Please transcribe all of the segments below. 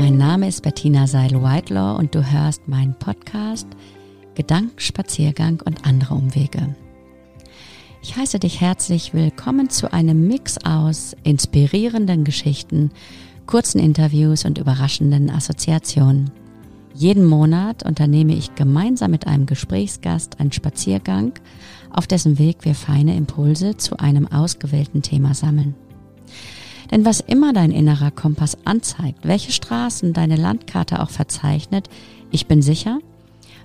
Mein Name ist Bettina Seil-Whitelaw und du hörst meinen Podcast Gedankenspaziergang und andere Umwege. Ich heiße dich herzlich willkommen zu einem Mix aus inspirierenden Geschichten, kurzen Interviews und überraschenden Assoziationen. Jeden Monat unternehme ich gemeinsam mit einem Gesprächsgast einen Spaziergang, auf dessen Weg wir feine Impulse zu einem ausgewählten Thema sammeln. Denn was immer dein innerer Kompass anzeigt, welche Straßen deine Landkarte auch verzeichnet, ich bin sicher,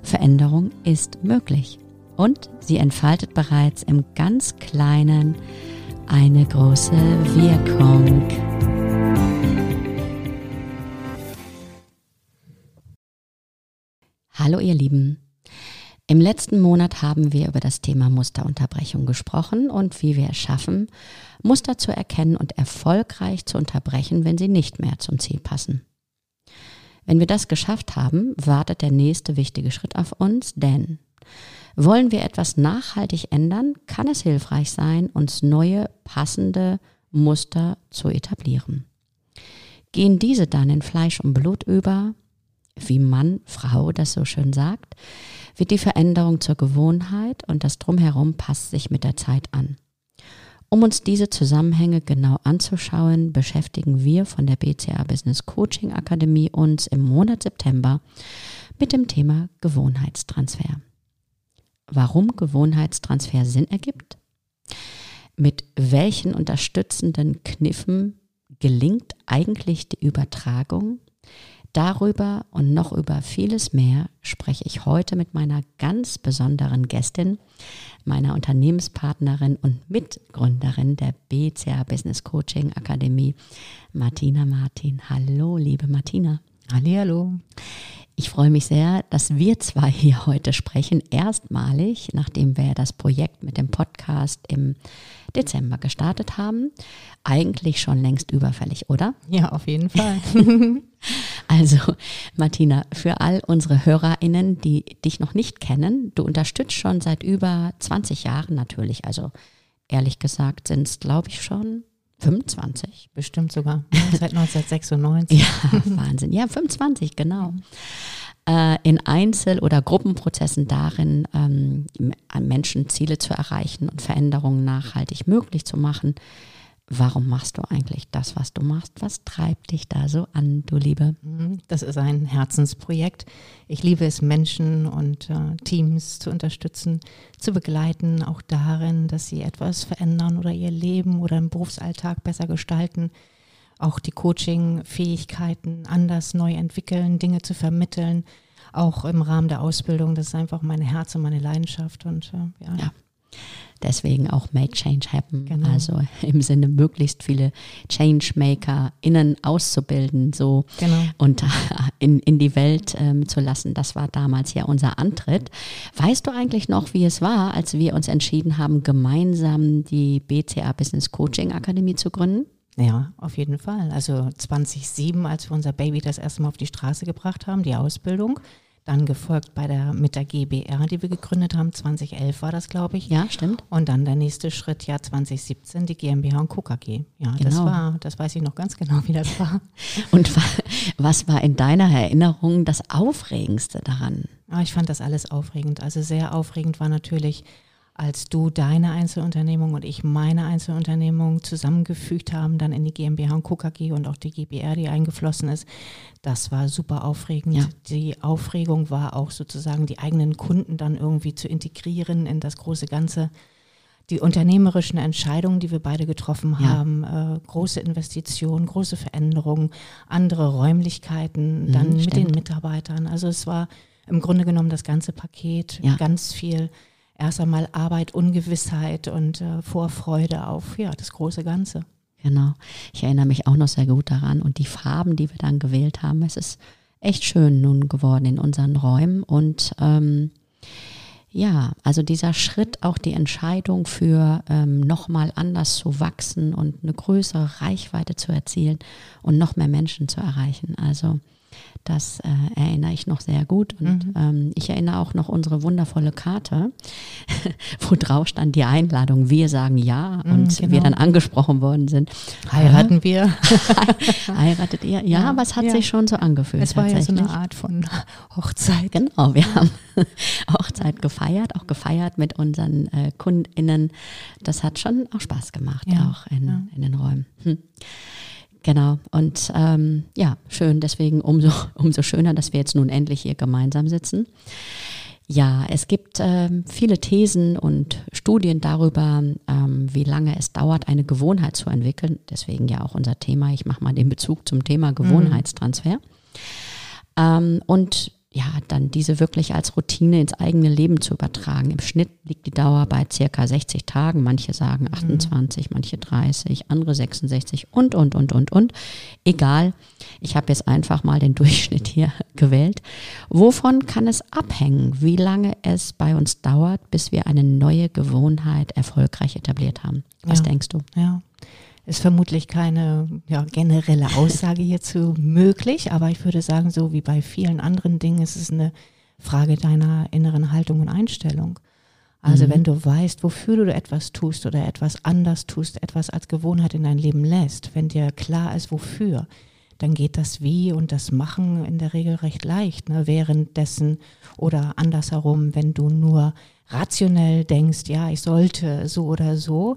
Veränderung ist möglich. Und sie entfaltet bereits im ganz kleinen eine große Wirkung. Hallo ihr Lieben. Im letzten Monat haben wir über das Thema Musterunterbrechung gesprochen und wie wir es schaffen, Muster zu erkennen und erfolgreich zu unterbrechen, wenn sie nicht mehr zum Ziel passen. Wenn wir das geschafft haben, wartet der nächste wichtige Schritt auf uns, denn wollen wir etwas nachhaltig ändern, kann es hilfreich sein, uns neue, passende Muster zu etablieren. Gehen diese dann in Fleisch und Blut über, wie Mann, Frau das so schön sagt, wird die Veränderung zur Gewohnheit und das Drumherum passt sich mit der Zeit an. Um uns diese Zusammenhänge genau anzuschauen, beschäftigen wir von der BCA Business Coaching Akademie uns im Monat September mit dem Thema Gewohnheitstransfer. Warum Gewohnheitstransfer Sinn ergibt? Mit welchen unterstützenden Kniffen gelingt eigentlich die Übertragung? Darüber und noch über vieles mehr spreche ich heute mit meiner ganz besonderen Gästin, meiner Unternehmenspartnerin und Mitgründerin der BCA Business Coaching Akademie, Martina Martin. Hallo, liebe Martina. Hallo. Ich freue mich sehr, dass wir zwei hier heute sprechen. Erstmalig, nachdem wir das Projekt mit dem Podcast im Dezember gestartet haben. Eigentlich schon längst überfällig, oder? Ja, auf jeden Fall. also, Martina, für all unsere HörerInnen, die dich noch nicht kennen, du unterstützt schon seit über 20 Jahren natürlich. Also, ehrlich gesagt, sind es, glaube ich, schon 25. Bestimmt sogar. Seit 1996. ja, Wahnsinn. Ja, 25, genau. Äh, in Einzel- oder Gruppenprozessen darin, ähm, Menschen Ziele zu erreichen und Veränderungen nachhaltig möglich zu machen, Warum machst du eigentlich das, was du machst? Was treibt dich da so an, du Liebe? Mhm, das ist ein Herzensprojekt. Ich liebe es, Menschen und äh, Teams zu unterstützen, zu begleiten, auch darin, dass sie etwas verändern oder ihr Leben oder im Berufsalltag besser gestalten. Auch die Coaching-Fähigkeiten anders neu entwickeln, Dinge zu vermitteln, auch im Rahmen der Ausbildung. Das ist einfach mein Herz und meine Leidenschaft. Und äh, ja. ja. Deswegen auch Make Change Happen. Genau. Also im Sinne, möglichst viele Changemaker*innen auszubilden so genau. und in, in die Welt ähm, zu lassen. Das war damals ja unser Antritt. Weißt du eigentlich noch, wie es war, als wir uns entschieden haben, gemeinsam die BCA Business Coaching Akademie zu gründen? Ja, auf jeden Fall. Also 2007, als wir unser Baby das erste Mal auf die Straße gebracht haben, die Ausbildung, dann gefolgt bei der, mit der GBR, die wir gegründet haben. 2011 war das, glaube ich. Ja, stimmt. Und dann der nächste Schritt, ja, 2017, die GmbH und KKG. Ja, genau. das war, das weiß ich noch ganz genau, wie das war. und was war in deiner Erinnerung das Aufregendste daran? Ah, ich fand das alles aufregend. Also sehr aufregend war natürlich als du deine Einzelunternehmung und ich meine Einzelunternehmung zusammengefügt haben, dann in die GmbH und KKG und auch die GBR, die eingeflossen ist. Das war super aufregend. Ja. Die Aufregung war auch sozusagen die eigenen Kunden dann irgendwie zu integrieren in das große Ganze. Die unternehmerischen Entscheidungen, die wir beide getroffen ja. haben, äh, große Investitionen, große Veränderungen, andere Räumlichkeiten, mhm, dann mhm, mit den Mitarbeitern. Also es war im Grunde genommen das ganze Paket, ja. ganz viel erst einmal Arbeit, Ungewissheit und äh, Vorfreude auf ja, das große Ganze. Genau. Ich erinnere mich auch noch sehr gut daran. Und die Farben, die wir dann gewählt haben, es ist echt schön nun geworden in unseren Räumen. Und ähm, ja, also dieser Schritt, auch die Entscheidung für ähm, nochmal anders zu wachsen und eine größere Reichweite zu erzielen und noch mehr Menschen zu erreichen. Also Das äh, erinnere ich noch sehr gut. Und mhm. ähm, ich erinnere auch noch unsere wundervolle Karte, wo drauf stand die Einladung. Wir sagen ja mhm, und genau. wir dann angesprochen worden sind. Heiraten wir? Heiratet ihr? Ja, ja, aber es hat ja. sich schon so angefühlt. Es war ja so eine Art von Hochzeit. Genau, wir haben Hochzeit gefeiert, auch gefeiert mit unseren äh, KundInnen. Das hat schon auch Spaß gemacht, ja. auch in, in den Räumen. Hm. Genau. Und ähm, ja, schön. Deswegen umso, umso schöner, dass wir jetzt nun endlich hier gemeinsam sitzen. Ja, es gibt ähm, viele Thesen und Studien darüber, ähm, wie lange es dauert, eine Gewohnheit zu entwickeln. Deswegen ja auch unser Thema. Ich mache mal den Bezug zum Thema mhm. Gewohnheitstransfer. Mhm. Und ja, dann diese wirklich als Routine ins eigene Leben zu übertragen. Im Schnitt liegt die Dauer bei circa 60 Tagen. Manche sagen 28, mhm. manche 30, andere 66 und, und, und, und, und. Egal. Ich habe jetzt einfach mal den Durchschnitt hier gewählt. Wovon kann es abhängen, wie lange es bei uns dauert, bis wir eine neue Gewohnheit erfolgreich etabliert haben? Was ja. denkst du? Ja ist vermutlich keine ja, generelle Aussage hierzu möglich, aber ich würde sagen, so wie bei vielen anderen Dingen ist es eine Frage deiner inneren Haltung und Einstellung. Also mhm. wenn du weißt, wofür du etwas tust oder etwas anders tust, etwas als Gewohnheit in dein Leben lässt, wenn dir klar ist, wofür, dann geht das Wie und das Machen in der Regel recht leicht. Ne? Währenddessen oder andersherum, wenn du nur rationell denkst, ja, ich sollte so oder so,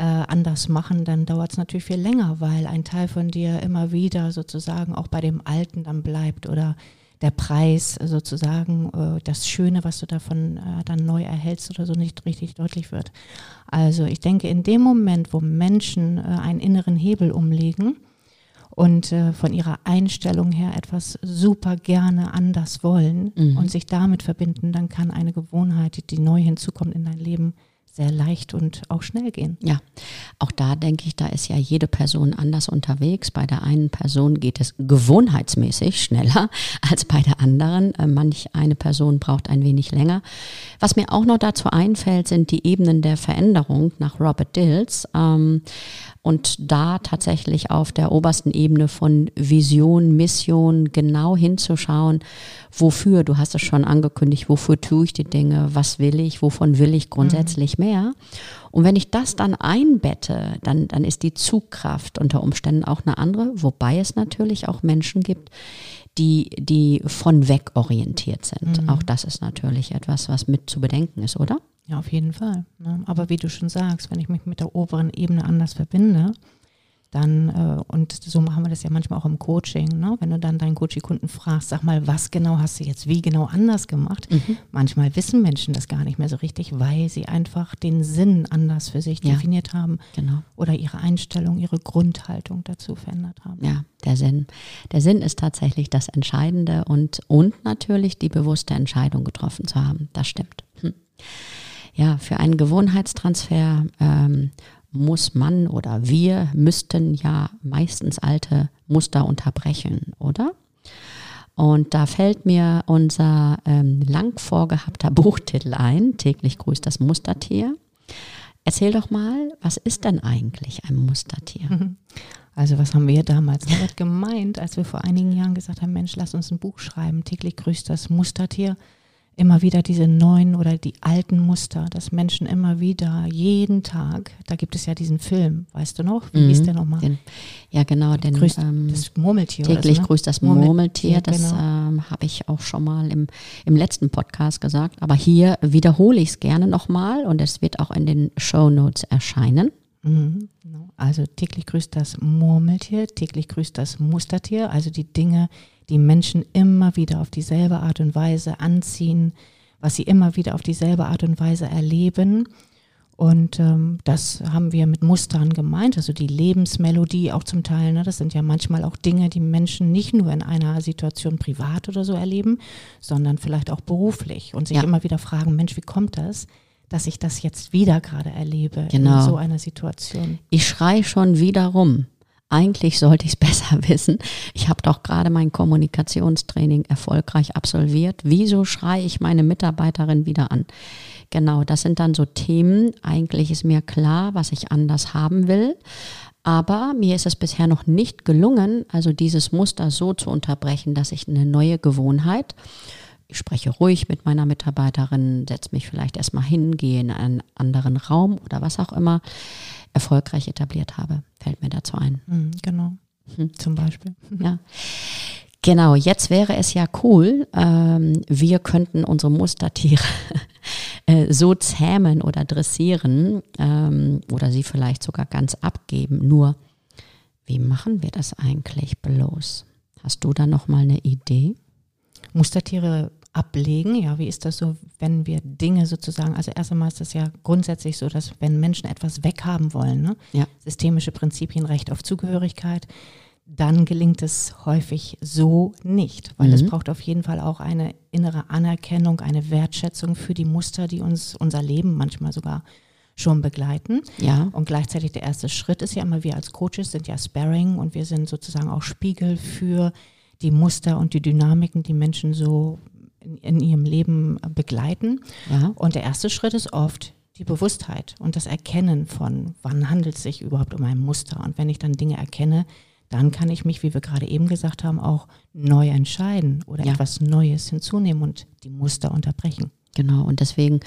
äh, anders machen, dann dauert es natürlich viel länger, weil ein Teil von dir immer wieder sozusagen auch bei dem Alten dann bleibt oder der Preis sozusagen, äh, das Schöne, was du davon äh, dann neu erhältst oder so nicht richtig deutlich wird. Also ich denke, in dem Moment, wo Menschen äh, einen inneren Hebel umlegen, und äh, von ihrer Einstellung her etwas super gerne anders wollen mhm. und sich damit verbinden, dann kann eine Gewohnheit, die neu hinzukommt in dein Leben, sehr leicht und auch schnell gehen. Ja, auch da denke ich, da ist ja jede Person anders unterwegs. Bei der einen Person geht es gewohnheitsmäßig schneller als bei der anderen. Äh, manch eine Person braucht ein wenig länger. Was mir auch noch dazu einfällt, sind die Ebenen der Veränderung nach Robert Dills. Ähm, und da tatsächlich auf der obersten Ebene von Vision, Mission genau hinzuschauen, wofür, du hast es schon angekündigt, wofür tue ich die Dinge, was will ich, wovon will ich grundsätzlich mhm. mehr. Und wenn ich das dann einbette, dann, dann ist die Zugkraft unter Umständen auch eine andere, wobei es natürlich auch Menschen gibt, die, die von weg orientiert sind. Mhm. Auch das ist natürlich etwas, was mit zu bedenken ist, oder? Ja, auf jeden Fall. Ne? Aber wie du schon sagst, wenn ich mich mit der oberen Ebene anders verbinde, dann, äh, und so machen wir das ja manchmal auch im Coaching, ne? wenn du dann deinen Coaching-Kunden fragst, sag mal, was genau hast du jetzt wie genau anders gemacht? Mhm. Manchmal wissen Menschen das gar nicht mehr so richtig, weil sie einfach den Sinn anders für sich ja. definiert haben genau. oder ihre Einstellung, ihre Grundhaltung dazu verändert haben. Ja, der Sinn. Der Sinn ist tatsächlich das Entscheidende und, und natürlich die bewusste Entscheidung getroffen zu haben. Das stimmt. Hm ja, für einen Gewohnheitstransfer ähm, muss man oder wir müssten ja meistens alte Muster unterbrechen, oder? Und da fällt mir unser ähm, lang vorgehabter Buchtitel ein, täglich grüßt das Mustertier. Erzähl doch mal, was ist denn eigentlich ein Mustertier? Also was haben wir damals damit gemeint, als wir vor einigen Jahren gesagt haben, Mensch, lass uns ein Buch schreiben, täglich grüßt das Mustertier immer wieder diese neuen oder die alten Muster, dass Menschen immer wieder jeden Tag, da gibt es ja diesen Film, weißt du noch? Wie mhm. hieß der nochmal? Den, ja, genau, den grüßt, ähm, das Murmeltier. Täglich so, ne? grüßt das Murmeltier, das genau. ähm, habe ich auch schon mal im, im letzten Podcast gesagt, aber hier wiederhole ich es gerne nochmal und es wird auch in den Show Notes erscheinen. Mhm, genau. Also täglich grüßt das Murmeltier, täglich grüßt das Mustertier, also die Dinge, die Menschen immer wieder auf dieselbe Art und Weise anziehen, was sie immer wieder auf dieselbe Art und Weise erleben. Und ähm, das haben wir mit Mustern gemeint, also die Lebensmelodie auch zum Teil. Ne? Das sind ja manchmal auch Dinge, die Menschen nicht nur in einer Situation privat oder so erleben, sondern vielleicht auch beruflich und sich ja. immer wieder fragen, Mensch, wie kommt das? dass ich das jetzt wieder gerade erlebe genau. in so einer Situation. Ich schrei schon wieder rum. Eigentlich sollte ich es besser wissen. Ich habe doch gerade mein Kommunikationstraining erfolgreich absolviert. Wieso schreie ich meine Mitarbeiterin wieder an? Genau, das sind dann so Themen. Eigentlich ist mir klar, was ich anders haben will. Aber mir ist es bisher noch nicht gelungen, also dieses Muster so zu unterbrechen, dass ich eine neue Gewohnheit, ich spreche ruhig mit meiner Mitarbeiterin, setze mich vielleicht erstmal hin, gehe in einen anderen Raum oder was auch immer, erfolgreich etabliert habe, fällt mir dazu ein. Mhm, genau. Hm. Zum Beispiel. Ja. Genau, jetzt wäre es ja cool, ähm, wir könnten unsere Mustertiere äh, so zähmen oder dressieren ähm, oder sie vielleicht sogar ganz abgeben. Nur, wie machen wir das eigentlich bloß? Hast du da noch mal eine Idee? Mustertiere ablegen, ja, wie ist das so, wenn wir Dinge sozusagen, also erst einmal ist das ja grundsätzlich so, dass wenn Menschen etwas weghaben wollen, ne? Ja. systemische Prinzipien, Recht auf Zugehörigkeit, dann gelingt es häufig so nicht, weil mhm. es braucht auf jeden Fall auch eine innere Anerkennung, eine Wertschätzung für die Muster, die uns unser Leben manchmal sogar schon begleiten. Ja. Und gleichzeitig der erste Schritt ist ja immer, wir als Coaches sind ja Sparring und wir sind sozusagen auch Spiegel für die Muster und die Dynamiken, die Menschen so in, in ihrem Leben begleiten. Ja. Und der erste Schritt ist oft die Bewusstheit und das Erkennen von, wann handelt es sich überhaupt um ein Muster. Und wenn ich dann Dinge erkenne, dann kann ich mich, wie wir gerade eben gesagt haben, auch neu entscheiden oder ja. etwas Neues hinzunehmen und die Muster unterbrechen. Genau, und deswegen,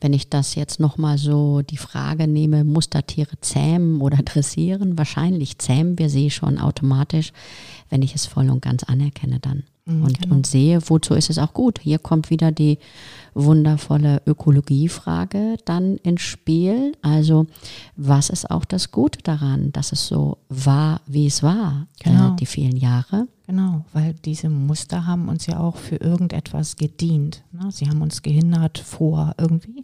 wenn ich das jetzt nochmal so die Frage nehme, Mustertiere zähmen oder dressieren, wahrscheinlich zähmen wir sie schon automatisch, wenn ich es voll und ganz anerkenne dann. Mhm, und, genau. und sehe, wozu ist es auch gut. Hier kommt wieder die wundervolle Ökologiefrage dann ins Spiel. Also was ist auch das Gute daran, dass es so war, wie es war, äh, genau. äh, die vielen Jahre? Genau, weil diese Muster haben uns ja auch für irgendetwas gedient. Ne? Sie haben uns gehindert vor irgendwie.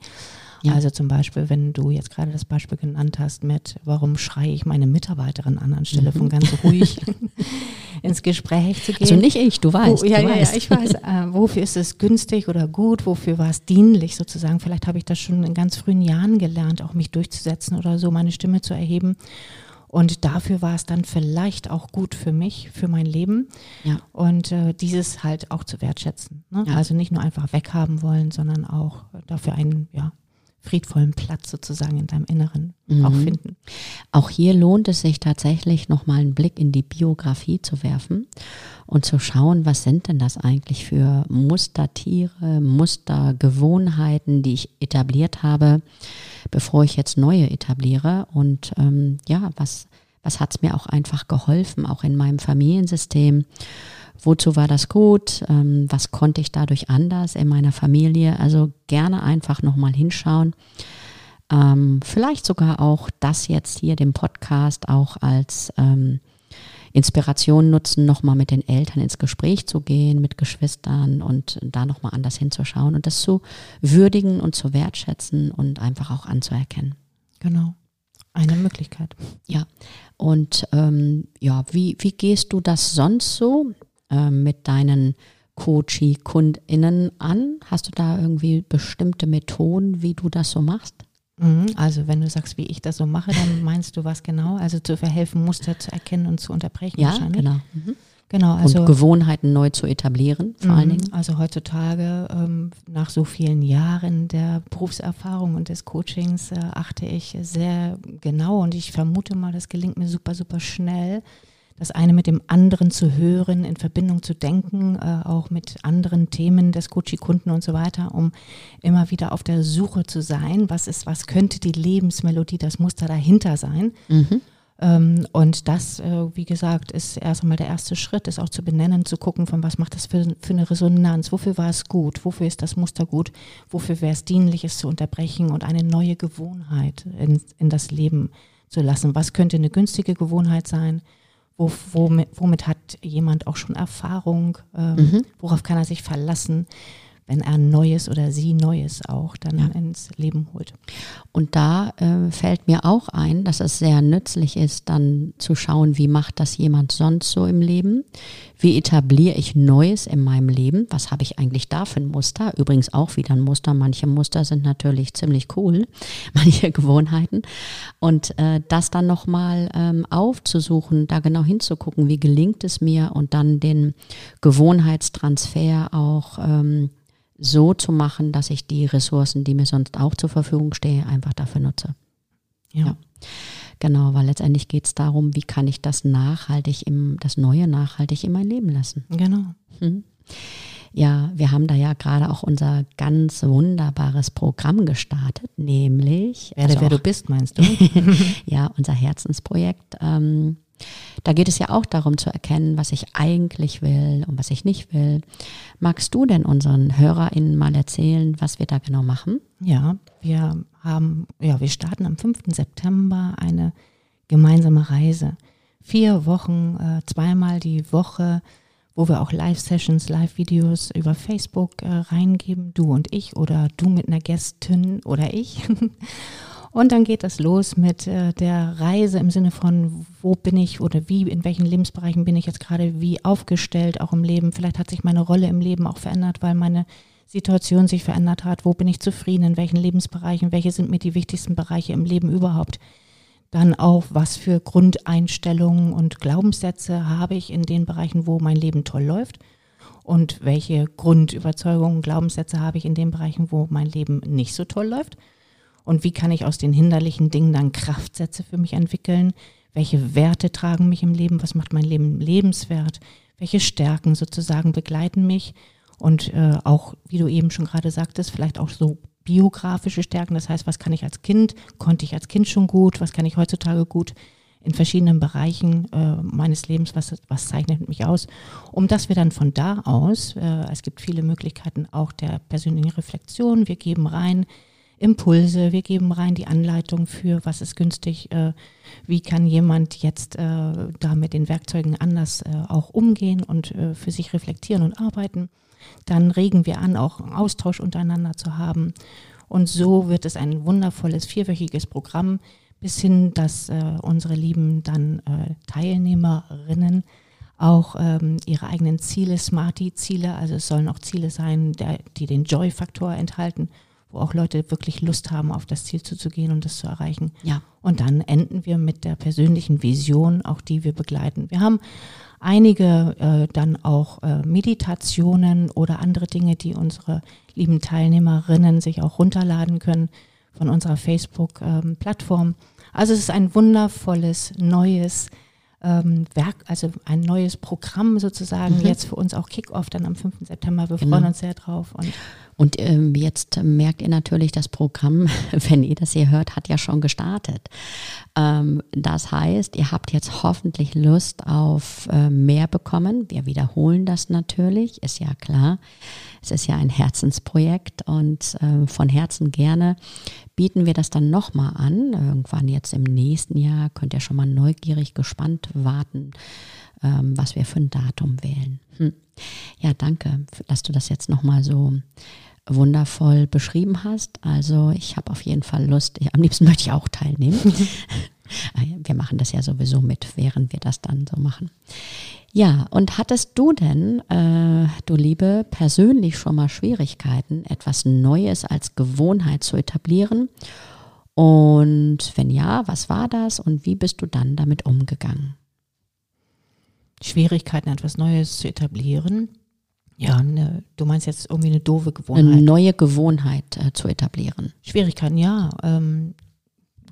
Ja. Also zum Beispiel, wenn du jetzt gerade das Beispiel genannt hast mit, warum schreie ich meine Mitarbeiterin an, anstelle mhm. von ganz ruhig ins Gespräch zu gehen. Also nicht ich, du weißt. Wo, ja, du ja, weißt. ja, ich weiß. Äh, wofür ist es günstig oder gut? Wofür war es dienlich sozusagen? Vielleicht habe ich das schon in ganz frühen Jahren gelernt, auch mich durchzusetzen oder so, meine Stimme zu erheben. Und dafür war es dann vielleicht auch gut für mich, für mein Leben. Ja. Und äh, dieses halt auch zu wertschätzen. Ne? Ja. Also nicht nur einfach weghaben wollen, sondern auch dafür einen, ja, friedvollen Platz sozusagen in deinem Inneren mhm. auch finden. Auch hier lohnt es sich tatsächlich nochmal einen Blick in die Biografie zu werfen und zu schauen, was sind denn das eigentlich für Mustertiere, Mustergewohnheiten, die ich etabliert habe, bevor ich jetzt neue etabliere. Und ähm, ja, was, was hat es mir auch einfach geholfen, auch in meinem Familiensystem wozu war das gut, ähm, was konnte ich dadurch anders in meiner Familie. Also gerne einfach nochmal hinschauen. Ähm, vielleicht sogar auch das jetzt hier, den Podcast, auch als ähm, Inspiration nutzen, nochmal mit den Eltern ins Gespräch zu gehen, mit Geschwistern und da nochmal anders hinzuschauen und das zu würdigen und zu wertschätzen und einfach auch anzuerkennen. Genau. Eine Möglichkeit. Ja. Und ähm, ja, wie, wie gehst du das sonst so? Äh, mit deinen Coachie-KundInnen an? Hast du da irgendwie bestimmte Methoden, wie du das so machst? Mhm, also wenn du sagst, wie ich das so mache, dann meinst du was genau? Also zu verhelfen, Muster zu erkennen und zu unterbrechen ja, genau. Mhm. Genau, also und Gewohnheiten neu zu etablieren, vor allen mhm, Dingen. Also heutzutage, ähm, nach so vielen Jahren der Berufserfahrung und des Coachings, äh, achte ich sehr genau und ich vermute mal, das gelingt mir super, super schnell, das eine mit dem anderen zu hören, in Verbindung zu denken, äh, auch mit anderen Themen des Coachie-Kunden und so weiter, um immer wieder auf der Suche zu sein, was ist, was könnte die Lebensmelodie, das Muster dahinter sein. Mhm. Ähm, und das, äh, wie gesagt, ist erst einmal der erste Schritt, ist auch zu benennen, zu gucken, von was macht das für, für eine Resonanz, wofür war es gut, wofür ist das Muster gut, wofür wäre es dienlich, es zu unterbrechen und eine neue Gewohnheit in, in das Leben zu lassen. Was könnte eine günstige Gewohnheit sein? Wo, womit, womit, hat jemand auch schon Erfahrung? Ähm, mhm. Worauf kann er sich verlassen? Wenn er Neues oder sie Neues auch dann ja. ins Leben holt. Und da äh, fällt mir auch ein, dass es sehr nützlich ist, dann zu schauen, wie macht das jemand sonst so im Leben? Wie etabliere ich Neues in meinem Leben? Was habe ich eigentlich da für ein Muster? Übrigens auch wieder ein Muster. Manche Muster sind natürlich ziemlich cool, manche Gewohnheiten. Und äh, das dann nochmal ähm, aufzusuchen, da genau hinzugucken, wie gelingt es mir und dann den Gewohnheitstransfer auch ähm, so zu machen, dass ich die Ressourcen, die mir sonst auch zur Verfügung stehen, einfach dafür nutze. Ja. ja. Genau, weil letztendlich geht es darum, wie kann ich das nachhaltig im, das Neue nachhaltig in mein Leben lassen. Genau. Hm. Ja, wir haben da ja gerade auch unser ganz wunderbares Programm gestartet, nämlich. Werde, also wer du bist, meinst du? ja, unser Herzensprojekt. Ähm, da geht es ja auch darum zu erkennen, was ich eigentlich will und was ich nicht will. Magst du denn unseren HörerInnen mal erzählen, was wir da genau machen? Ja, wir haben, ja, wir starten am 5. September eine gemeinsame Reise. Vier Wochen, äh, zweimal die Woche, wo wir auch Live-Sessions, Live-Videos über Facebook äh, reingeben, du und ich oder du mit einer Gästin oder ich. Und dann geht das los mit äh, der Reise im Sinne von, wo bin ich oder wie, in welchen Lebensbereichen bin ich jetzt gerade wie aufgestellt, auch im Leben. Vielleicht hat sich meine Rolle im Leben auch verändert, weil meine Situation sich verändert hat. Wo bin ich zufrieden, in welchen Lebensbereichen, welche sind mir die wichtigsten Bereiche im Leben überhaupt. Dann auch, was für Grundeinstellungen und Glaubenssätze habe ich in den Bereichen, wo mein Leben toll läuft. Und welche Grundüberzeugungen, Glaubenssätze habe ich in den Bereichen, wo mein Leben nicht so toll läuft und wie kann ich aus den hinderlichen Dingen dann Kraftsätze für mich entwickeln? Welche Werte tragen mich im Leben? Was macht mein Leben lebenswert? Welche Stärken sozusagen begleiten mich? Und äh, auch, wie du eben schon gerade sagtest, vielleicht auch so biografische Stärken. Das heißt, was kann ich als Kind, konnte ich als Kind schon gut, was kann ich heutzutage gut in verschiedenen Bereichen äh, meines Lebens, was, was zeichnet mich aus, um dass wir dann von da aus, äh, es gibt viele Möglichkeiten auch der persönlichen Reflexion, wir geben rein, Impulse, wir geben rein die Anleitung für, was ist günstig, äh, wie kann jemand jetzt äh, da mit den Werkzeugen anders äh, auch umgehen und äh, für sich reflektieren und arbeiten. Dann regen wir an, auch einen Austausch untereinander zu haben. Und so wird es ein wundervolles vierwöchiges Programm, bis hin, dass äh, unsere lieben dann äh, Teilnehmerinnen auch ähm, ihre eigenen Ziele, Smarty-Ziele, also es sollen auch Ziele sein, der, die den Joy-Faktor enthalten wo auch Leute wirklich Lust haben, auf das Ziel zuzugehen und das zu erreichen. Ja. Und dann enden wir mit der persönlichen Vision, auch die wir begleiten. Wir haben einige äh, dann auch äh, Meditationen oder andere Dinge, die unsere lieben Teilnehmerinnen sich auch runterladen können von unserer Facebook-Plattform. Ähm, also es ist ein wundervolles, neues ähm, Werk, also ein neues Programm sozusagen, mhm. jetzt für uns auch Kickoff dann am 5. September. Wir genau. freuen uns sehr drauf. Und und ähm, jetzt merkt ihr natürlich, das Programm, wenn ihr das hier hört, hat ja schon gestartet. Ähm, das heißt, ihr habt jetzt hoffentlich Lust auf äh, mehr bekommen. Wir wiederholen das natürlich, ist ja klar. Es ist ja ein Herzensprojekt und äh, von Herzen gerne bieten wir das dann nochmal an. Irgendwann jetzt im nächsten Jahr könnt ihr schon mal neugierig gespannt warten, ähm, was wir für ein Datum wählen. Hm. Ja, danke, dass du das jetzt nochmal so wundervoll beschrieben hast. Also ich habe auf jeden Fall Lust. Ich, am liebsten möchte ich auch teilnehmen. Ah wir machen das ja sowieso mit, während wir das dann so machen. Ja, und hattest du denn, äh, du Liebe, persönlich schon mal Schwierigkeiten, etwas Neues als Gewohnheit zu etablieren? Und wenn ja, was war das und wie bist du dann damit umgegangen? Schwierigkeiten, etwas Neues zu etablieren? Ja, ne, du meinst jetzt irgendwie eine doofe Gewohnheit. Eine neue Gewohnheit äh, zu etablieren. Schwierigkeiten, ja. Ähm,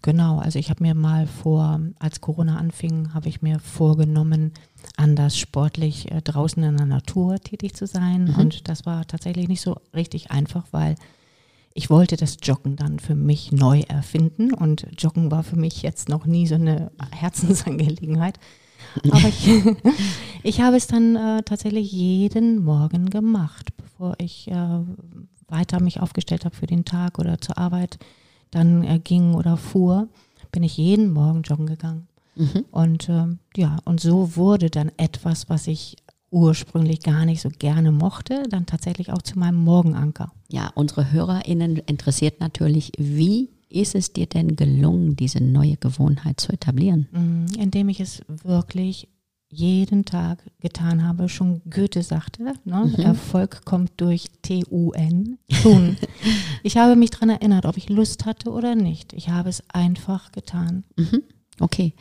genau, also ich habe mir mal vor, als Corona anfing, habe ich mir vorgenommen, anders sportlich äh, draußen in der Natur tätig zu sein. Mhm. Und das war tatsächlich nicht so richtig einfach, weil ich wollte das Joggen dann für mich neu erfinden. Und Joggen war für mich jetzt noch nie so eine Herzensangelegenheit. Aber ich, ich habe es dann äh, tatsächlich jeden Morgen gemacht, bevor ich äh, weiter mich aufgestellt habe für den Tag oder zur Arbeit dann äh, ging oder fuhr, bin ich jeden Morgen joggen gegangen. Mhm. Und ähm, ja, und so wurde dann etwas, was ich ursprünglich gar nicht so gerne mochte, dann tatsächlich auch zu meinem Morgenanker. Ja, unsere HörerInnen interessiert natürlich, wie ist es dir denn gelungen, diese neue Gewohnheit zu etablieren? Mm, indem ich es wirklich jeden Tag getan habe. Schon Goethe sagte, ne? mhm. Erfolg kommt durch T-U-N, tun. ich habe mich daran erinnert, ob ich Lust hatte oder nicht. Ich habe es einfach getan. Mhm. Okay,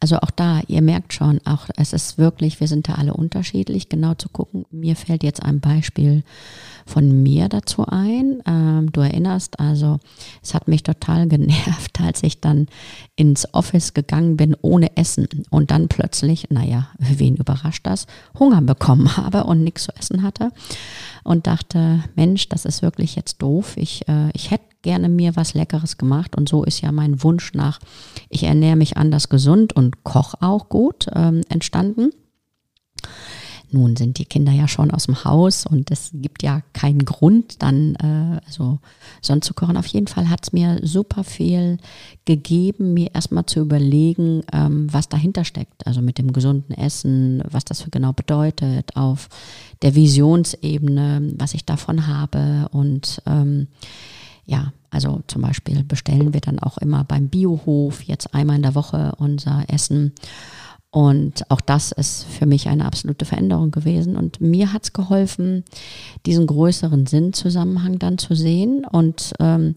also auch da, ihr merkt schon, auch es ist wirklich, wir sind da alle unterschiedlich, genau zu gucken. Mir fällt jetzt ein Beispiel von mir dazu ein. Ähm, du erinnerst, also es hat mich total genervt, als ich dann ins Office gegangen bin ohne Essen und dann plötzlich, naja, wen überrascht das, Hunger bekommen habe und nichts zu essen hatte und dachte, Mensch, das ist wirklich jetzt doof. Ich, äh, ich hätte gerne mir was Leckeres gemacht und so ist ja mein Wunsch nach, ich ernähre mich anders gesund und koche auch gut ähm, entstanden. Nun sind die Kinder ja schon aus dem Haus und es gibt ja keinen Grund, dann äh, also sonst zu kochen. Auf jeden Fall hat es mir super viel gegeben, mir erstmal zu überlegen, ähm, was dahinter steckt. Also mit dem gesunden Essen, was das für genau bedeutet, auf der Visionsebene, was ich davon habe und ähm, ja, also zum Beispiel bestellen wir dann auch immer beim Biohof jetzt einmal in der Woche unser Essen. Und auch das ist für mich eine absolute Veränderung gewesen. Und mir hat es geholfen, diesen größeren Sinnzusammenhang dann zu sehen und ähm,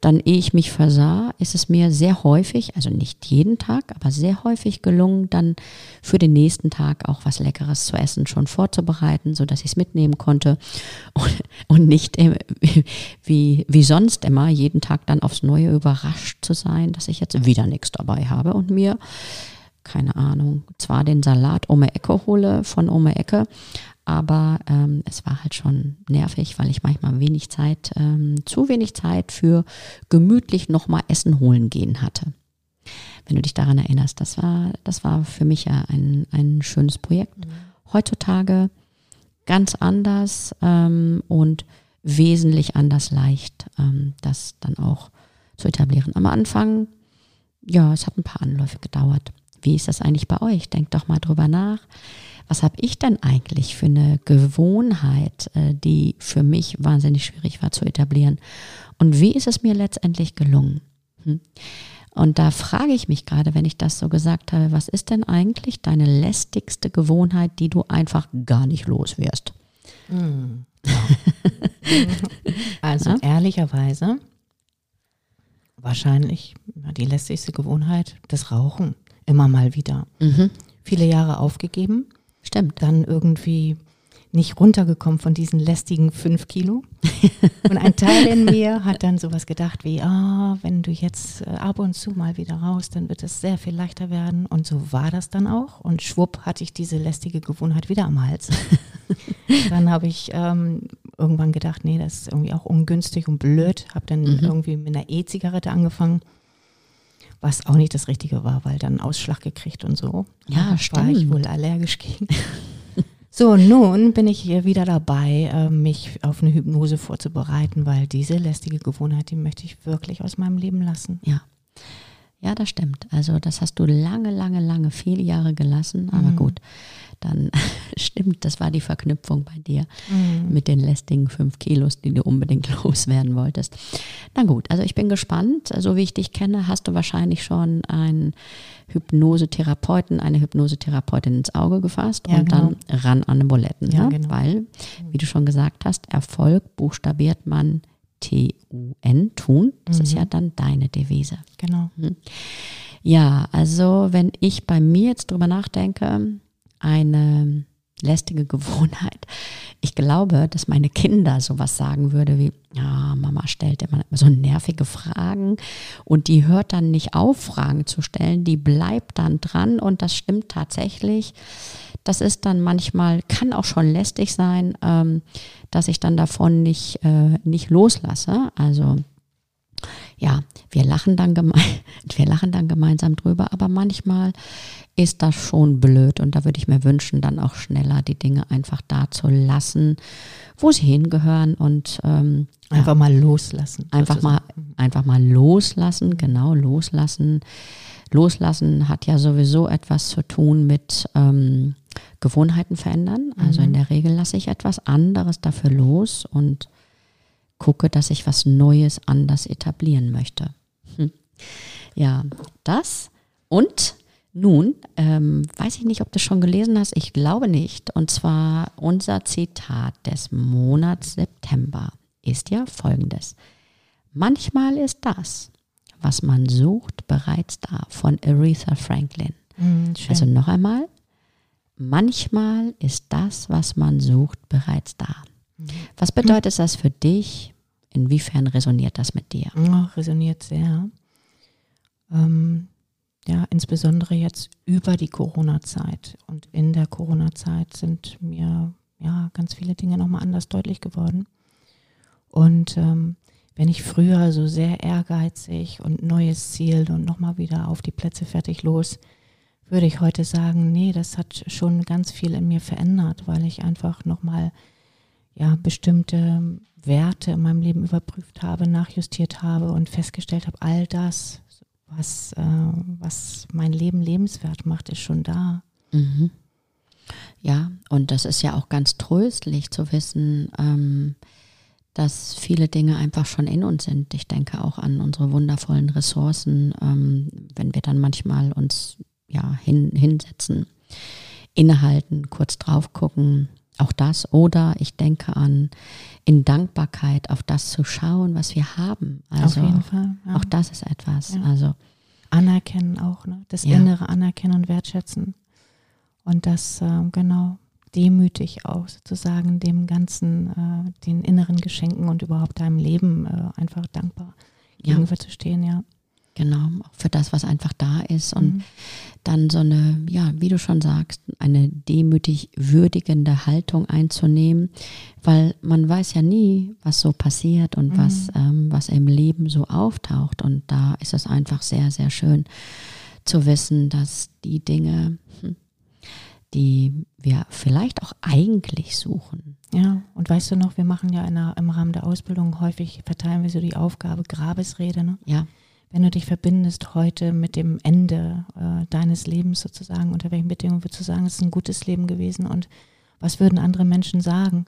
dann, ehe ich mich versah, ist es mir sehr häufig, also nicht jeden Tag, aber sehr häufig gelungen, dann für den nächsten Tag auch was Leckeres zu essen schon vorzubereiten, so dass ich es mitnehmen konnte und, und nicht wie, wie sonst immer jeden Tag dann aufs Neue überrascht zu sein, dass ich jetzt wieder nichts dabei habe und mir keine Ahnung, zwar den Salat die Ecke hole von die Ecke, aber ähm, es war halt schon nervig, weil ich manchmal wenig Zeit, ähm, zu wenig Zeit für gemütlich nochmal Essen holen gehen hatte. Wenn du dich daran erinnerst, das war, das war für mich ja ein, ein schönes Projekt. Mhm. Heutzutage ganz anders ähm, und wesentlich anders leicht, ähm, das dann auch zu etablieren. Am Anfang, ja, es hat ein paar Anläufe gedauert. Wie ist das eigentlich bei euch? Denkt doch mal drüber nach was habe ich denn eigentlich für eine Gewohnheit, äh, die für mich wahnsinnig schwierig war zu etablieren? Und wie ist es mir letztendlich gelungen? Hm? Und da frage ich mich gerade, wenn ich das so gesagt habe, was ist denn eigentlich deine lästigste Gewohnheit, die du einfach gar nicht los wirst? Hm. also ja? ehrlicherweise wahrscheinlich die lästigste Gewohnheit, das Rauchen. Immer mal wieder. Mhm. Viele Jahre aufgegeben, Stimmt. Dann irgendwie nicht runtergekommen von diesen lästigen fünf Kilo. Und ein Teil in mir hat dann sowas gedacht wie, ah, wenn du jetzt äh, ab und zu mal wieder raus, dann wird es sehr viel leichter werden. Und so war das dann auch. Und schwupp hatte ich diese lästige Gewohnheit wieder am Hals. dann habe ich ähm, irgendwann gedacht, nee, das ist irgendwie auch ungünstig und blöd. Habe dann mhm. irgendwie mit einer E-Zigarette angefangen was auch nicht das Richtige war, weil dann Ausschlag gekriegt und so. Ja, da stimmt. War ich wohl allergisch gegen. so, nun bin ich hier wieder dabei, äh, mich auf eine Hypnose vorzubereiten, weil diese lästige Gewohnheit, die möchte ich wirklich aus meinem Leben lassen. Ja. Ja, das stimmt. Also das hast du lange, lange, lange, viele Jahre gelassen. Aber mhm. gut, dann stimmt, das war die Verknüpfung bei dir mhm. mit den lästigen fünf Kilos, die du unbedingt loswerden wolltest. Na gut, also ich bin gespannt. So wie ich dich kenne, hast du wahrscheinlich schon einen Hypnosetherapeuten, eine Hypnosetherapeutin ins Auge gefasst ja, und genau. dann ran an den Buletten. Ja, ne? genau. Weil, wie du schon gesagt hast, Erfolg buchstabiert man T-U-N, tun. Das mhm. ist ja dann deine Devise. Genau. Mhm. Ja, also wenn ich bei mir jetzt drüber nachdenke, eine lästige Gewohnheit. Ich glaube, dass meine Kinder sowas sagen würde wie, ja, Mama stellt immer so nervige Fragen und die hört dann nicht auf, Fragen zu stellen, die bleibt dann dran und das stimmt tatsächlich. Das ist dann manchmal, kann auch schon lästig sein, ähm, dass ich dann davon nicht, äh, nicht loslasse. Also ja, wir lachen dann gemein, wir lachen dann gemeinsam drüber, aber manchmal ist das schon blöd und da würde ich mir wünschen, dann auch schneller die Dinge einfach da zu lassen, wo sie hingehören und ähm, einfach ja, mal loslassen. Einfach mal, einfach mal loslassen, genau loslassen. Loslassen hat ja sowieso etwas zu tun mit ähm, Gewohnheiten verändern. Also mhm. in der Regel lasse ich etwas anderes dafür los und gucke, dass ich was Neues anders etablieren möchte. Hm. Ja, das und nun, ähm, weiß ich nicht, ob du schon gelesen hast, ich glaube nicht. Und zwar unser Zitat des Monats September ist ja folgendes. Manchmal ist das, was man sucht, bereits da von Aretha Franklin. Mhm, also noch einmal, manchmal ist das, was man sucht, bereits da. Mhm. Was bedeutet das für dich? Inwiefern resoniert das mit dir? Oh, resoniert sehr. Ähm, ja, insbesondere jetzt über die Corona-Zeit. Und in der Corona-Zeit sind mir ja ganz viele Dinge nochmal anders deutlich geworden. Und ähm, wenn ich früher so sehr ehrgeizig und neues Ziel und nochmal wieder auf die Plätze fertig los, würde ich heute sagen, nee, das hat schon ganz viel in mir verändert, weil ich einfach nochmal ja, bestimmte Werte in meinem Leben überprüft habe, nachjustiert habe und festgestellt habe, all das, was, äh, was mein Leben lebenswert macht, ist schon da. Mhm. Ja, und das ist ja auch ganz tröstlich zu wissen, ähm, dass viele Dinge einfach schon in uns sind. Ich denke auch an unsere wundervollen Ressourcen, ähm, wenn wir dann manchmal uns ja hin, hinsetzen, innehalten, kurz drauf gucken, auch das. Oder ich denke an in Dankbarkeit auf das zu schauen, was wir haben. Also auf jeden Fall. Ja. Auch das ist etwas. Ja. Also anerkennen auch, ne? Das ja. innere Anerkennen und wertschätzen. Und das äh, genau demütig auch sozusagen dem ganzen, äh, den inneren Geschenken und überhaupt deinem Leben äh, einfach dankbar gegenüberzustehen, ja. Genau, für das, was einfach da ist und mhm. dann so eine, ja, wie du schon sagst, eine demütig würdigende Haltung einzunehmen, weil man weiß ja nie, was so passiert und mhm. was, ähm, was im Leben so auftaucht. Und da ist es einfach sehr, sehr schön zu wissen, dass die Dinge, hm, die wir vielleicht auch eigentlich suchen. Ja, und weißt du noch, wir machen ja der, im Rahmen der Ausbildung häufig, verteilen wir so die Aufgabe Grabesrede, ne? Ja wenn du dich verbindest heute mit dem Ende äh, deines Lebens sozusagen, unter welchen Bedingungen würdest du sagen, es ist ein gutes Leben gewesen und was würden andere Menschen sagen?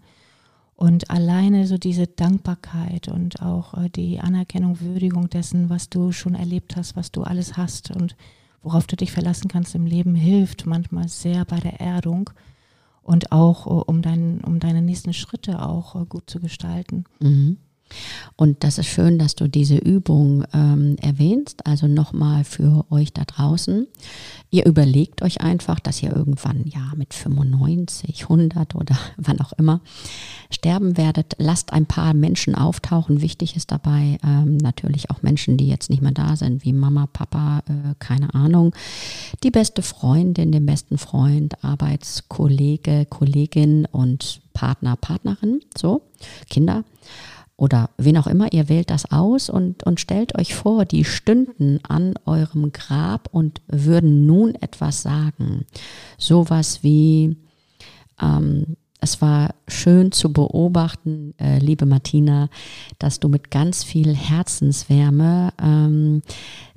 Und alleine so diese Dankbarkeit und auch äh, die Anerkennung, Würdigung dessen, was du schon erlebt hast, was du alles hast und worauf du dich verlassen kannst im Leben, hilft manchmal sehr bei der Erdung und auch uh, um, dein, um deine nächsten Schritte auch uh, gut zu gestalten. Mhm. Und das ist schön, dass du diese Übung ähm, erwähnst. Also nochmal für euch da draußen. Ihr überlegt euch einfach, dass ihr irgendwann ja mit 95, 100 oder wann auch immer sterben werdet. Lasst ein paar Menschen auftauchen. Wichtig ist dabei ähm, natürlich auch Menschen, die jetzt nicht mehr da sind, wie Mama, Papa, äh, keine Ahnung. Die beste Freundin, den besten Freund, Arbeitskollege, Kollegin und Partner, Partnerin, so, Kinder oder wen auch immer, ihr wählt das aus und, und stellt euch vor, die stünden an eurem Grab und würden nun etwas sagen. Sowas wie, ähm, es war schön zu beobachten, äh, liebe Martina, dass du mit ganz viel Herzenswärme ähm,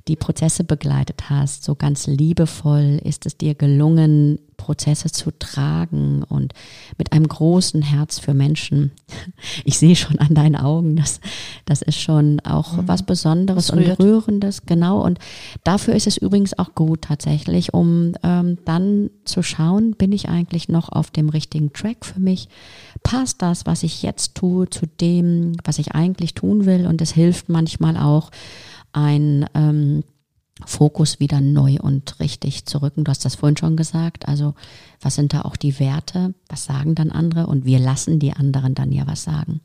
die Prozesse begleitet hast. So ganz liebevoll ist es dir gelungen, Prozesse zu tragen und mit einem großen Herz für Menschen. Ich sehe schon an deinen Augen, dass das ist schon auch mhm. was Besonderes und Rührendes, genau. Und dafür ist es übrigens auch gut tatsächlich, um ähm, dann zu schauen, bin ich eigentlich noch auf dem richtigen Track für mich? Passt das, was ich jetzt tue, zu dem, was ich eigentlich tun will? Und es hilft manchmal auch, ein ähm, Fokus wieder neu und richtig zu rücken. Du hast das vorhin schon gesagt. Also was sind da auch die Werte? Was sagen dann andere? Und wir lassen die anderen dann ja was sagen.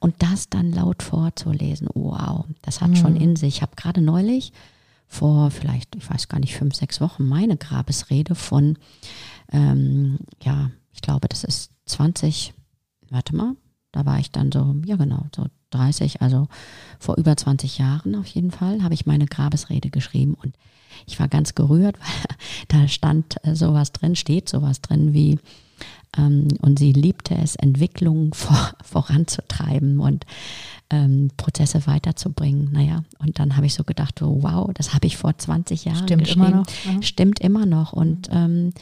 Und das dann laut vorzulesen, wow, das hat mhm. schon in sich. Ich habe gerade neulich vor vielleicht, ich weiß gar nicht, fünf, sechs Wochen meine Grabesrede von, ähm, ja, ich glaube, das ist 20, warte mal, da war ich dann so, ja genau, so 30, also vor über 20 Jahren auf jeden Fall, habe ich meine Grabesrede geschrieben und ich war ganz gerührt, weil da stand äh, sowas drin, steht sowas drin wie, ähm, und sie liebte es, Entwicklung vor, voranzutreiben und ähm, Prozesse weiterzubringen. Naja, und dann habe ich so gedacht, oh, wow, das habe ich vor 20 Jahren Stimmt geschrieben. immer noch. Ja. Stimmt immer noch. Und ähm,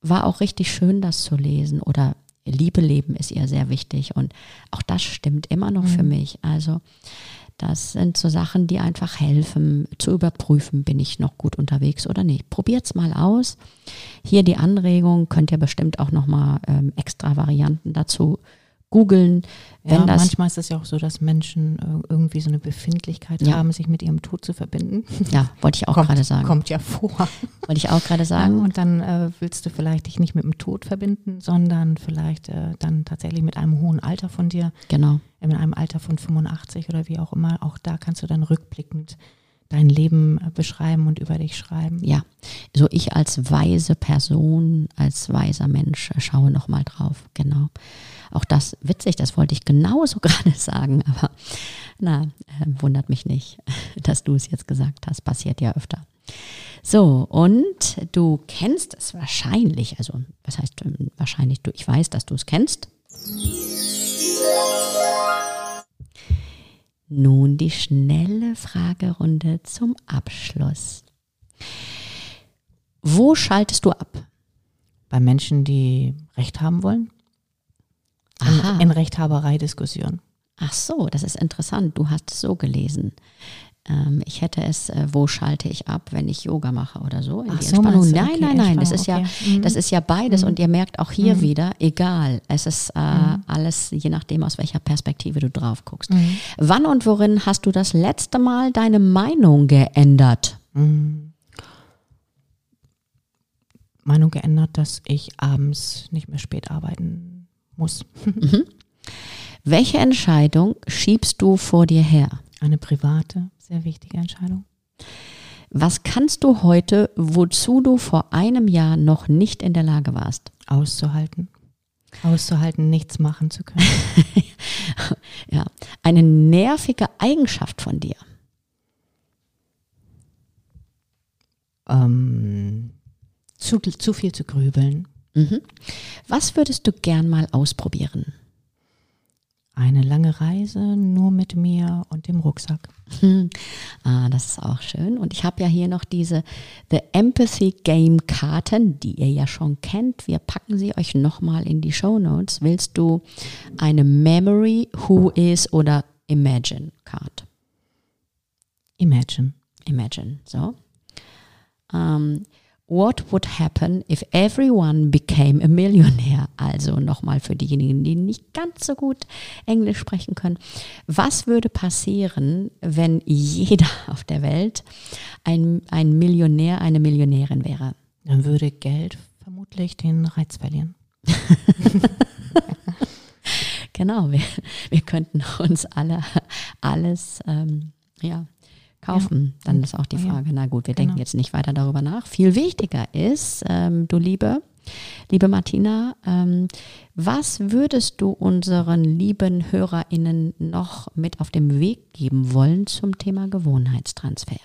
war auch richtig schön, das zu lesen oder Liebe leben ist ihr sehr wichtig und auch das stimmt immer noch mhm. für mich. Also das sind so Sachen, die einfach helfen zu überprüfen, bin ich noch gut unterwegs oder nicht. Probiert's mal aus. Hier die Anregung, könnt ihr bestimmt auch nochmal ähm, extra Varianten dazu googeln. Wenn Ja, das, manchmal ist es ja auch so, dass Menschen äh, irgendwie so eine Befindlichkeit Ja. haben, sich mit ihrem Tod zu verbinden. ja, wollte ich auch gerade sagen. Kommt ja vor. Wollte ich auch gerade Ja, sagen. und dann äh, willst du vielleicht dich nicht mit dem Tod verbinden, sondern vielleicht äh, dann tatsächlich mit einem hohen Alter von dir, Genau. in einem Alter von 85 oder wie auch immer. Auch da kannst du dann rückblickend dein Leben äh, beschreiben und über dich schreiben. Ja, so ich als weise Person, als weiser Mensch schaue nochmal drauf. Genau. Auch das witzig, das wollte ich genauso gerade sagen, aber na, äh, wundert mich nicht, dass du es jetzt gesagt hast. Passiert ja öfter. So, und du kennst es wahrscheinlich, also was heißt ähm, wahrscheinlich, du, ich weiß, dass du es kennst. Nun die schnelle Fragerunde zum Abschluss. Wo schaltest du ab? Bei Menschen, die Recht haben wollen, Aha. in, Rechthaberei-Diskussionen. Ach so, das ist interessant. Du hast es so gelesen. Ähm, ich hätte es, äh, wo schalte ich ab, wenn ich Yoga mache oder so? In Ach die so, Entspannung. Nein, Okay, nein, nein. Das ist ja, okay. Mhm. das ist ja beides. Und ihr merkt auch hier Mhm. wieder, egal. Es ist äh, Mhm. alles, je nachdem, aus welcher Perspektive du drauf guckst. Wann und worin hast du das letzte Mal deine Meinung geändert? Mhm. Meinung geändert, dass ich abends nicht mehr spät arbeiten muss. Welche Entscheidung schiebst du vor dir her? Eine private, sehr wichtige Entscheidung. Was kannst du heute, wozu du vor einem Jahr noch nicht in der Lage warst? Auszuhalten. Auszuhalten, nichts machen zu können. Ja, eine nervige Eigenschaft von dir. ähm, zu, zu viel zu grübeln. Mhm. Was würdest du gern mal ausprobieren? Eine lange Reise nur mit mir und dem Rucksack. Hm. Ah, das ist auch schön. Und ich habe ja hier noch diese The Empathy Game Karten, die ihr ja schon kennt. Wir packen sie euch nochmal in die Show Notes. Willst du eine Memory, Who is oder Imagine Card? Imagine. Imagine. So. Um, what would happen if everyone became a millionaire? Also nochmal für diejenigen, die nicht ganz so gut Englisch sprechen können. Was würde passieren, wenn jeder auf der Welt ein, ein Millionär, eine Millionärin wäre? Dann würde Geld vermutlich den Reiz verlieren. Genau, wir, wir könnten uns alle alles ähm, ja, kaufen. Dann ist auch die Ja. Frage, na gut, wir Genau. denken jetzt nicht weiter darüber nach. Viel wichtiger ist, ähm, du liebe, liebe Martina, ähm, was würdest du unseren lieben HörerInnen noch mit auf den Weg geben wollen zum Thema Gewohnheitstransfer?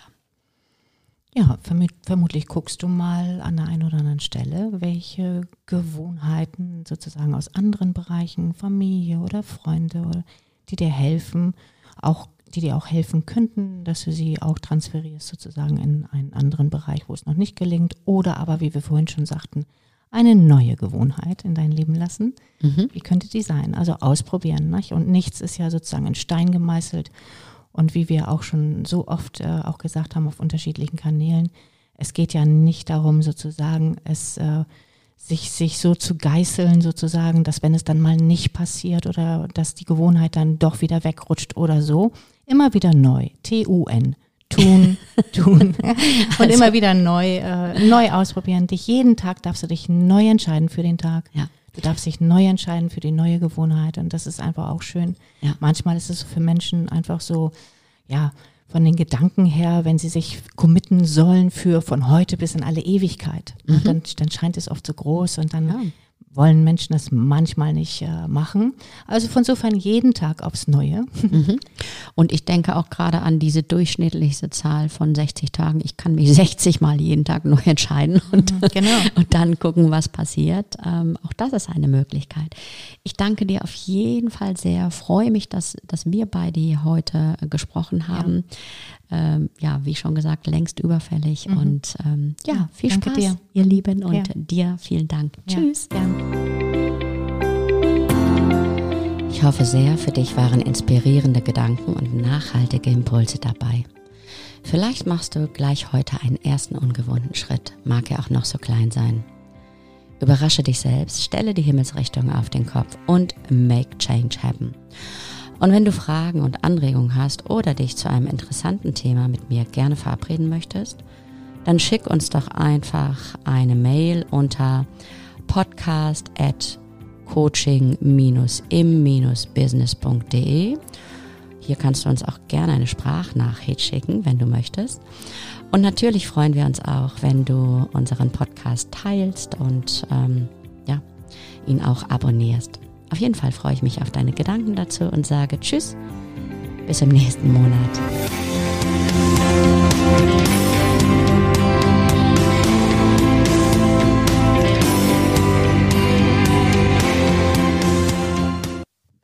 Ja, vermut, vermutlich guckst du mal an der einen oder anderen Stelle, welche Gewohnheiten sozusagen aus anderen Bereichen, Familie oder Freunde, oder, die dir helfen, auch die dir auch helfen könnten, dass du sie auch transferierst sozusagen in einen anderen Bereich, wo es noch nicht gelingt, oder aber, wie wir vorhin schon sagten, eine neue Gewohnheit in dein Leben lassen. Mhm. Wie könnte die sein? Also ausprobieren. Nicht? Und nichts ist ja sozusagen in Stein gemeißelt. Und wie wir auch schon so oft äh, auch gesagt haben auf unterschiedlichen Kanälen, es geht ja nicht darum, sozusagen, es äh, sich, sich so zu geißeln, sozusagen, dass wenn es dann mal nicht passiert oder dass die Gewohnheit dann doch wieder wegrutscht oder so, immer wieder neu. T-U-N. Tun, tun. Und immer wieder neu, äh, neu ausprobieren. Dich jeden Tag darfst du dich neu entscheiden für den Tag. Ja. Du darfst dich neu entscheiden für die neue Gewohnheit und das ist einfach auch schön. Ja. Manchmal ist es für Menschen einfach so, ja, von den Gedanken her, wenn sie sich committen sollen für von heute bis in alle Ewigkeit, ne, dann, dann scheint es oft so groß und dann Ja. Wollen Menschen das manchmal nicht äh, machen. Also von insofern jeden Tag aufs Neue. Mhm. Und ich denke auch gerade an diese durchschnittliche Zahl von 60 Tagen. Ich kann mich 60 Mal jeden Tag neu entscheiden und, genau. und dann gucken, was passiert. Ähm, auch das ist eine Möglichkeit. Ich danke dir auf jeden Fall sehr. Freue mich, dass, dass wir beide hier heute äh, gesprochen haben. Ja. Ähm, ja, wie schon gesagt, längst überfällig. Mhm. Und ähm, ja, viel danke Spaß, dir. ihr Lieben. Und Ja. dir vielen Dank. Ja, Tschüss. gern. Ich hoffe sehr, für dich waren inspirierende Gedanken und nachhaltige Impulse dabei. Vielleicht machst du gleich heute einen ersten ungewohnten Schritt, mag er auch noch so klein sein. Überrasche dich selbst, stelle die Himmelsrichtung auf den Kopf und make change happen. Und wenn du Fragen und Anregungen hast oder dich zu einem interessanten Thema mit mir gerne verabreden möchtest, dann schick uns doch einfach eine Mail unter podcast at coaching-im-business.de. Hier kannst du uns auch gerne eine Sprachnachricht schicken, wenn du möchtest. Und natürlich freuen wir uns auch, wenn du unseren Podcast teilst und ähm, ja, ihn auch abonnierst. Auf jeden Fall freue ich mich auf deine Gedanken dazu und sage Tschüss, bis im nächsten Monat.